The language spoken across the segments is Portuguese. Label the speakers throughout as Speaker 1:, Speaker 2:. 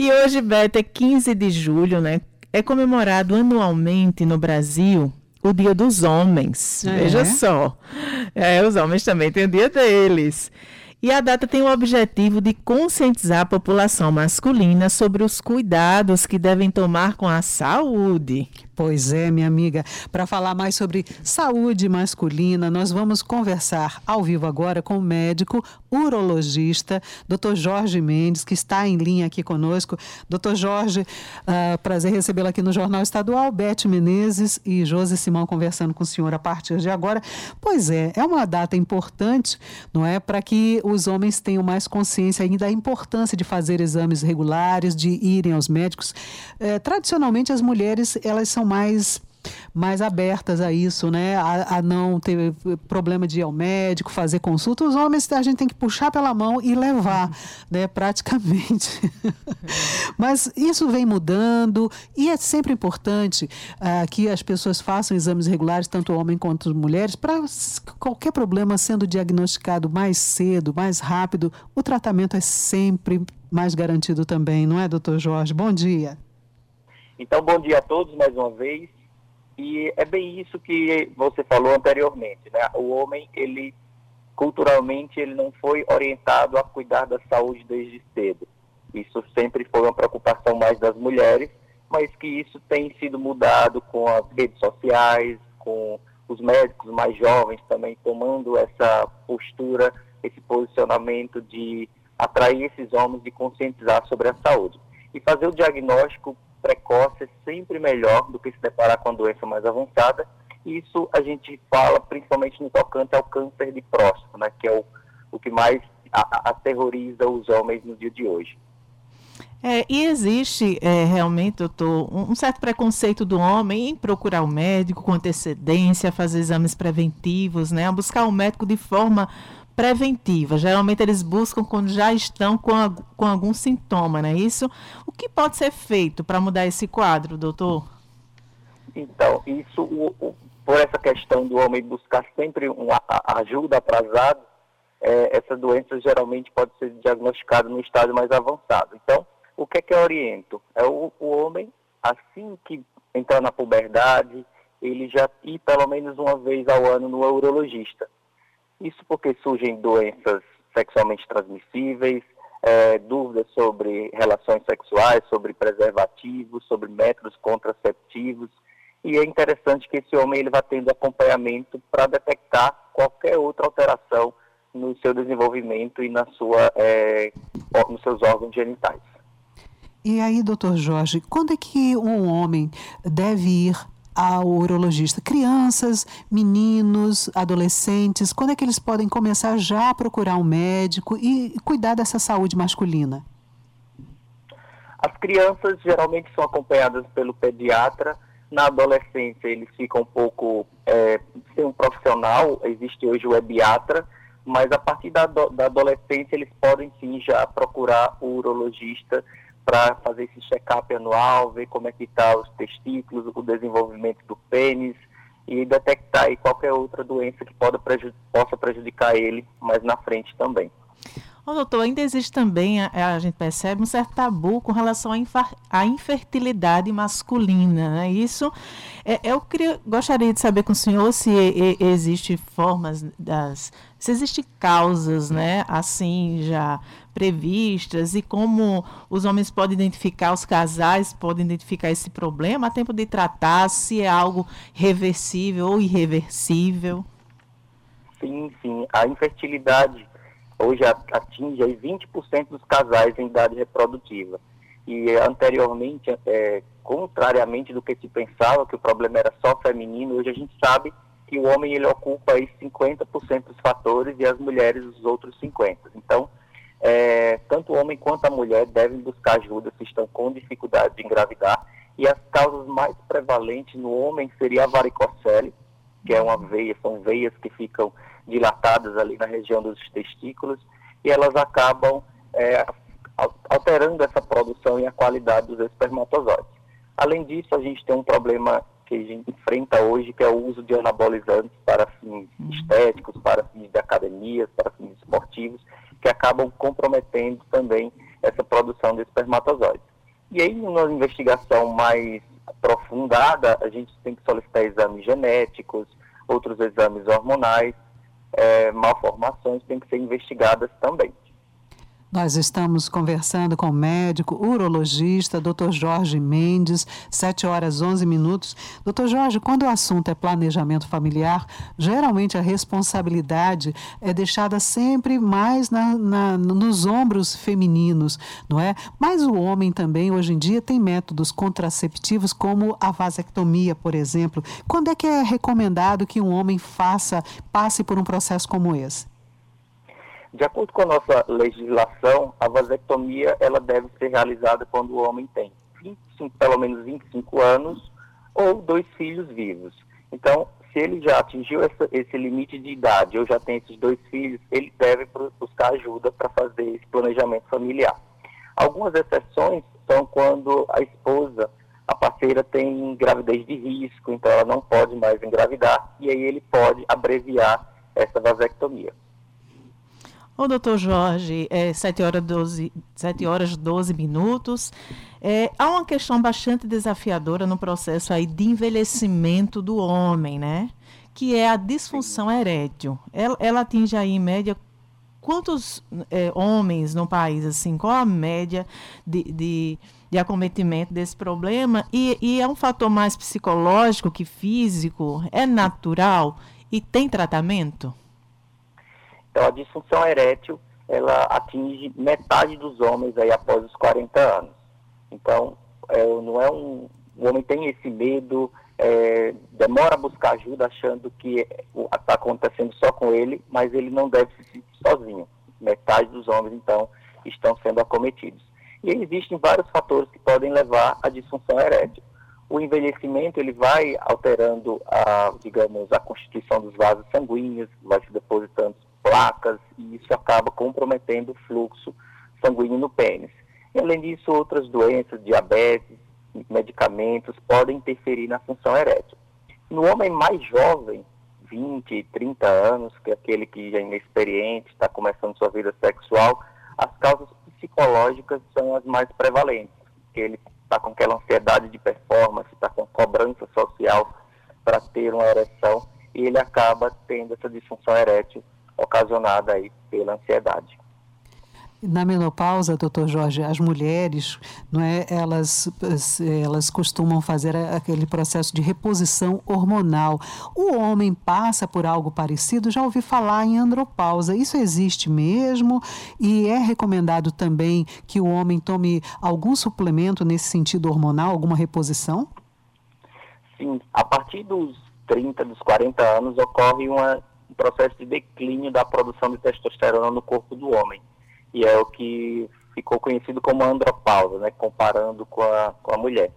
Speaker 1: E hoje, Beto, é 15 de julho, né? É comemorado anualmente no Brasil o Dia dos Homens. É. Veja só. É, os homens também têm o dia deles. E a data tem o objetivo de conscientizar a população masculina sobre os cuidados que devem tomar com a saúde.
Speaker 2: Pois é, minha amiga. Para falar mais sobre saúde masculina, nós vamos conversar ao vivo agora com o médico urologista, Dr. Jorge Mendes, que está em linha aqui conosco. Dr. Jorge, uh, prazer recebê-lo aqui no Jornal Estadual. Beth Menezes e Josi Simão conversando com o senhor a partir de agora. Pois é, é uma data importante, não é? Para que os homens tenham mais consciência ainda da importância de fazer exames regulares, de irem aos médicos. Eh, tradicionalmente, as mulheres, elas são mais mais abertas a isso, né? A, a, não ter problema de ir ao médico, fazer consulta. Os homens a gente tem que puxar pela mão e levar, né? Praticamente. Mas isso vem mudando e é sempre importante uh, que as pessoas façam exames regulares, tanto homem quanto mulheres, para qualquer problema sendo diagnosticado mais cedo, mais rápido, o tratamento é sempre mais garantido também, não é, doutor Jorge? Bom dia.
Speaker 3: Então, bom dia a todos mais uma vez. E é bem isso que você falou anteriormente, né? O homem, ele culturalmente, ele não foi orientado a cuidar da saúde desde cedo. Isso sempre foi uma preocupação mais das mulheres, mas que isso tem sido mudado com as redes sociais, com os médicos mais jovens também tomando essa postura, esse posicionamento de atrair esses homens e conscientizar sobre a saúde. E fazer o diagnóstico precoce é sempre melhor do que se deparar com a doença mais avançada. Isso a gente fala principalmente no tocante ao câncer de próstata, né, que é o, o que mais a, aterroriza os homens no dia de hoje.
Speaker 1: É, e existe é, realmente, doutor, um, certo preconceito do homem em procurar o médico com antecedência, fazer exames preventivos, né, buscar o médico de forma preventiva. Geralmente eles buscam quando já estão com, a, com algum sintoma, não é isso? O que pode ser feito para mudar esse quadro, doutor?
Speaker 3: Então, isso, o, o, por essa questão do homem buscar sempre uma ajuda atrasada, é, essa doença geralmente pode ser diagnosticada no estágio mais avançado. Então, o que é que eu oriento? É o, o homem, assim que entrar na puberdade, ele já ir pelo menos uma vez ao ano no urologista isso porque surgem doenças sexualmente transmissíveis, é, dúvidas sobre relações sexuais, sobre preservativos, sobre métodos contraceptivos. E é interessante que esse homem ele vá tendo acompanhamento para detectar qualquer outra alteração no seu desenvolvimento e na sua, é, nos seus órgãos genitais.
Speaker 2: E aí, doutor Jorge, quando é que um homem deve ir ao urologista? Crianças, meninos, adolescentes, quando é que eles podem começar já a procurar um médico e cuidar dessa saúde masculina?
Speaker 3: As crianças geralmente são acompanhadas pelo pediatra. Na adolescência, eles ficam um pouco é, sem um profissional, existe hoje o ebiatra, mas a partir da, da adolescência, eles podem sim já procurar o urologista para fazer esse check-up anual, ver como é que está os testículos, o desenvolvimento do pênis e detectar aí qualquer outra doença que pode possa prejudicar ele mais na frente também.
Speaker 1: Ô, doutor, ainda existe também, a, a, gente percebe, um certo tabu com relação à infertilidade masculina. Né? Isso, é, eu queria, gostaria de saber com o senhor se e, existe formas das. se existem causas, né, assim, já previstas e como os homens podem identificar, os casais podem identificar esse problema a tempo de tratar, se é algo reversível ou irreversível.
Speaker 3: Sim, sim. A infertilidade hoje atinge aí 20% dos casais em idade reprodutiva. E anteriormente, é, contrariamente do que se pensava, que o problema era só feminino, hoje a gente sabe que o homem ele ocupa aí 50% dos fatores e as mulheres os outros 50%. Então, é, tanto o homem quanto a mulher devem buscar ajuda se estão com dificuldade de engravidar. E as causas mais prevalentes no homem seria a varicocele, que é uma veia, são veias que ficam dilatadas ali na região dos testículos, e elas acabam é, alterando essa produção e a qualidade dos espermatozoides. Além disso, a gente tem um problema que a gente enfrenta hoje, que é o uso de anabolizantes para fins uhum. estéticos, para fins de academias, para fins esportivos, que acabam comprometendo também essa produção de espermatozoides. E aí, numa investigação mais aprofundada, a gente tem que solicitar exames genéticos, outros exames hormonais, é, malformações têm que ser investigadas também.
Speaker 2: Nós estamos conversando com o médico urologista, Dr. Jorge Mendes, 7 horas 11 minutos. Dr. Jorge, quando o assunto é planejamento familiar, geralmente a responsabilidade é deixada sempre mais na, na, nos ombros femininos, não é? Mas o homem também, hoje em dia, tem métodos contraceptivos como a vasectomia, por exemplo. Quando é que é recomendado que um homem faça, passe por um processo como esse?
Speaker 3: De acordo com a nossa legislação, a vasectomia ela deve ser realizada quando o homem tem 25, pelo menos 25 anos ou dois filhos vivos. Então, se ele já atingiu essa, esse limite de idade ou já tem esses dois filhos, ele deve buscar ajuda para fazer esse planejamento familiar. Algumas exceções são quando a esposa, a parceira tem gravidez de risco, então ela não pode mais engravidar, e aí ele pode abreviar essa vasectomia.
Speaker 1: Ô, doutor Jorge, é 7 horas 12, 7 horas 12 minutos. É, há uma questão bastante desafiadora no processo aí de envelhecimento do homem, né? Que é a disfunção erétil. Ela, ela atinge aí, em média, quantos é, homens no país, assim? Qual a média de, de, de acometimento desse problema? E, e é um fator mais psicológico que físico? É natural? E tem tratamento?
Speaker 3: Então, a disfunção erétil, ela atinge metade dos homens aí após os 40 anos. Então, é, não é um... O homem tem esse medo, é, demora a buscar ajuda achando que está acontecendo só com ele, mas ele não deve se sentir sozinho. Metade dos homens, então, estão sendo acometidos. E existem vários fatores que podem levar à disfunção erétil. O envelhecimento ele vai alterando a, digamos, a constituição dos vasos sanguíneos, vai se depositando placas e isso acaba comprometendo o fluxo sanguíneo no pênis. E, além disso, outras doenças, diabetes, medicamentos podem interferir na função erétil. No homem mais jovem, 20, 30 anos, que é aquele que já é inexperiente, está começando sua vida sexual, as causas psicológicas são as mais prevalentes, porque ele está com aquela ansiedade de performance, está com cobrança social para ter uma ereção e ele acaba tendo essa disfunção erétil ocasionada aí pela ansiedade.
Speaker 2: Na menopausa, doutor Jorge, as mulheres, não é, elas, elas costumam fazer aquele processo de reposição hormonal. O homem passa por algo parecido, já ouvi falar em andropausa. Isso existe mesmo? E é recomendado também que o homem tome algum suplemento nesse sentido hormonal, alguma reposição?
Speaker 3: Sim, a partir dos 30, dos 40 anos, ocorre uma um processo de declínio da produção de testosterona no corpo do homem. E é o que ficou conhecido como andropausa, né, comparando com a, com a mulher.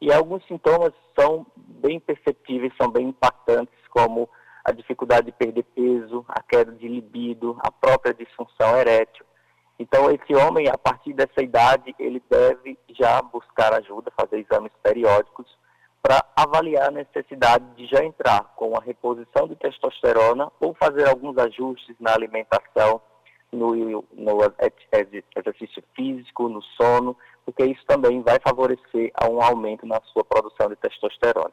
Speaker 3: E alguns sintomas são bem perceptíveis, são bem impactantes, como a dificuldade de perder peso, a queda de libido, a própria disfunção erétil. Então, esse homem, a partir dessa idade, ele deve já buscar ajuda, fazer exames periódicos para avaliar a necessidade de já entrar com a reposição de testosterona ou fazer alguns ajustes na alimentação, no, no exercício físico, no sono, porque isso também vai favorecer a um aumento na sua produção de testosterona.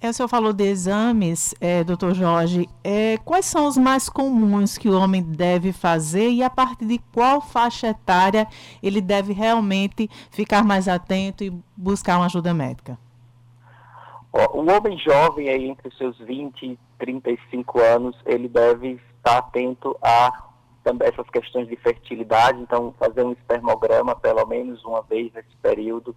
Speaker 1: É, o senhor falou de exames, é, doutor Jorge. É, quais são os mais comuns que o homem deve fazer e a partir de qual faixa etária ele deve realmente ficar mais atento e buscar uma ajuda médica?
Speaker 3: O homem jovem, aí, entre seus 20 e 35 anos, ele deve estar atento a também essas questões de fertilidade, então fazer um espermograma pelo menos uma vez nesse período,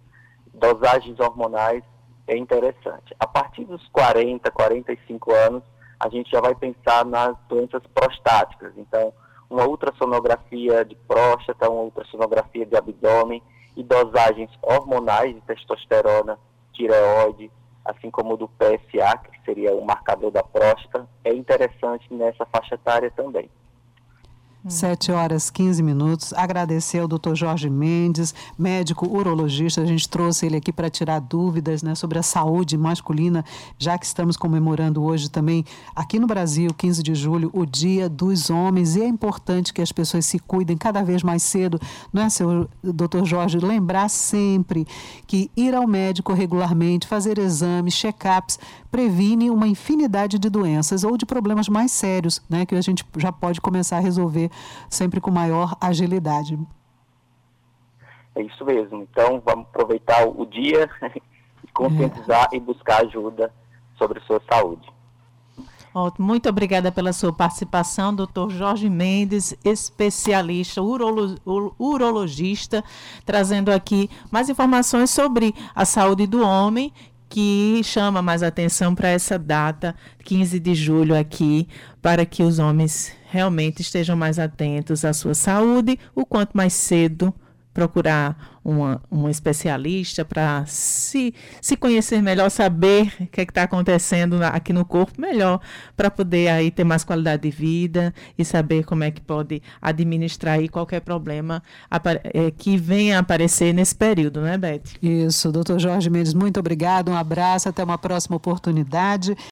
Speaker 3: dosagens hormonais é interessante. A partir dos 40, 45 anos, a gente já vai pensar nas doenças prostáticas, então uma ultrassonografia de próstata, uma ultrassonografia de abdômen e dosagens hormonais de testosterona, tireoide, assim como o do PSA, que seria o marcador da próstata, é interessante nessa faixa etária também.
Speaker 2: 7 horas 15 minutos. Agradecer ao doutor Jorge Mendes, médico urologista. A gente trouxe ele aqui para tirar dúvidas né, sobre a saúde masculina, já que estamos comemorando hoje também, aqui no Brasil, 15 de julho, o Dia dos Homens. E é importante que as pessoas se cuidem cada vez mais cedo, não é, seu doutor Jorge? Lembrar sempre que ir ao médico regularmente, fazer exames, check-ups, previne uma infinidade de doenças ou de problemas mais sérios, né, que a gente já pode começar a resolver sempre com maior agilidade.
Speaker 3: É isso mesmo. Então, vamos aproveitar o dia e conscientizar é. e buscar ajuda sobre a sua saúde.
Speaker 1: Muito obrigada pela sua participação, doutor Jorge Mendes, especialista, urolo, urologista, trazendo aqui mais informações sobre a saúde do homem que chama mais atenção para essa data, 15 de julho aqui, para que os homens realmente estejam mais atentos à sua saúde, o quanto mais cedo procurar uma, um especialista para se, se conhecer melhor, saber o que é está acontecendo aqui no corpo melhor, para poder aí ter mais qualidade de vida e saber como é que pode administrar qualquer problema é, que venha a aparecer nesse período, né, Beth?
Speaker 2: Isso, doutor Jorge Mendes, muito obrigado, um abraço, até uma próxima oportunidade.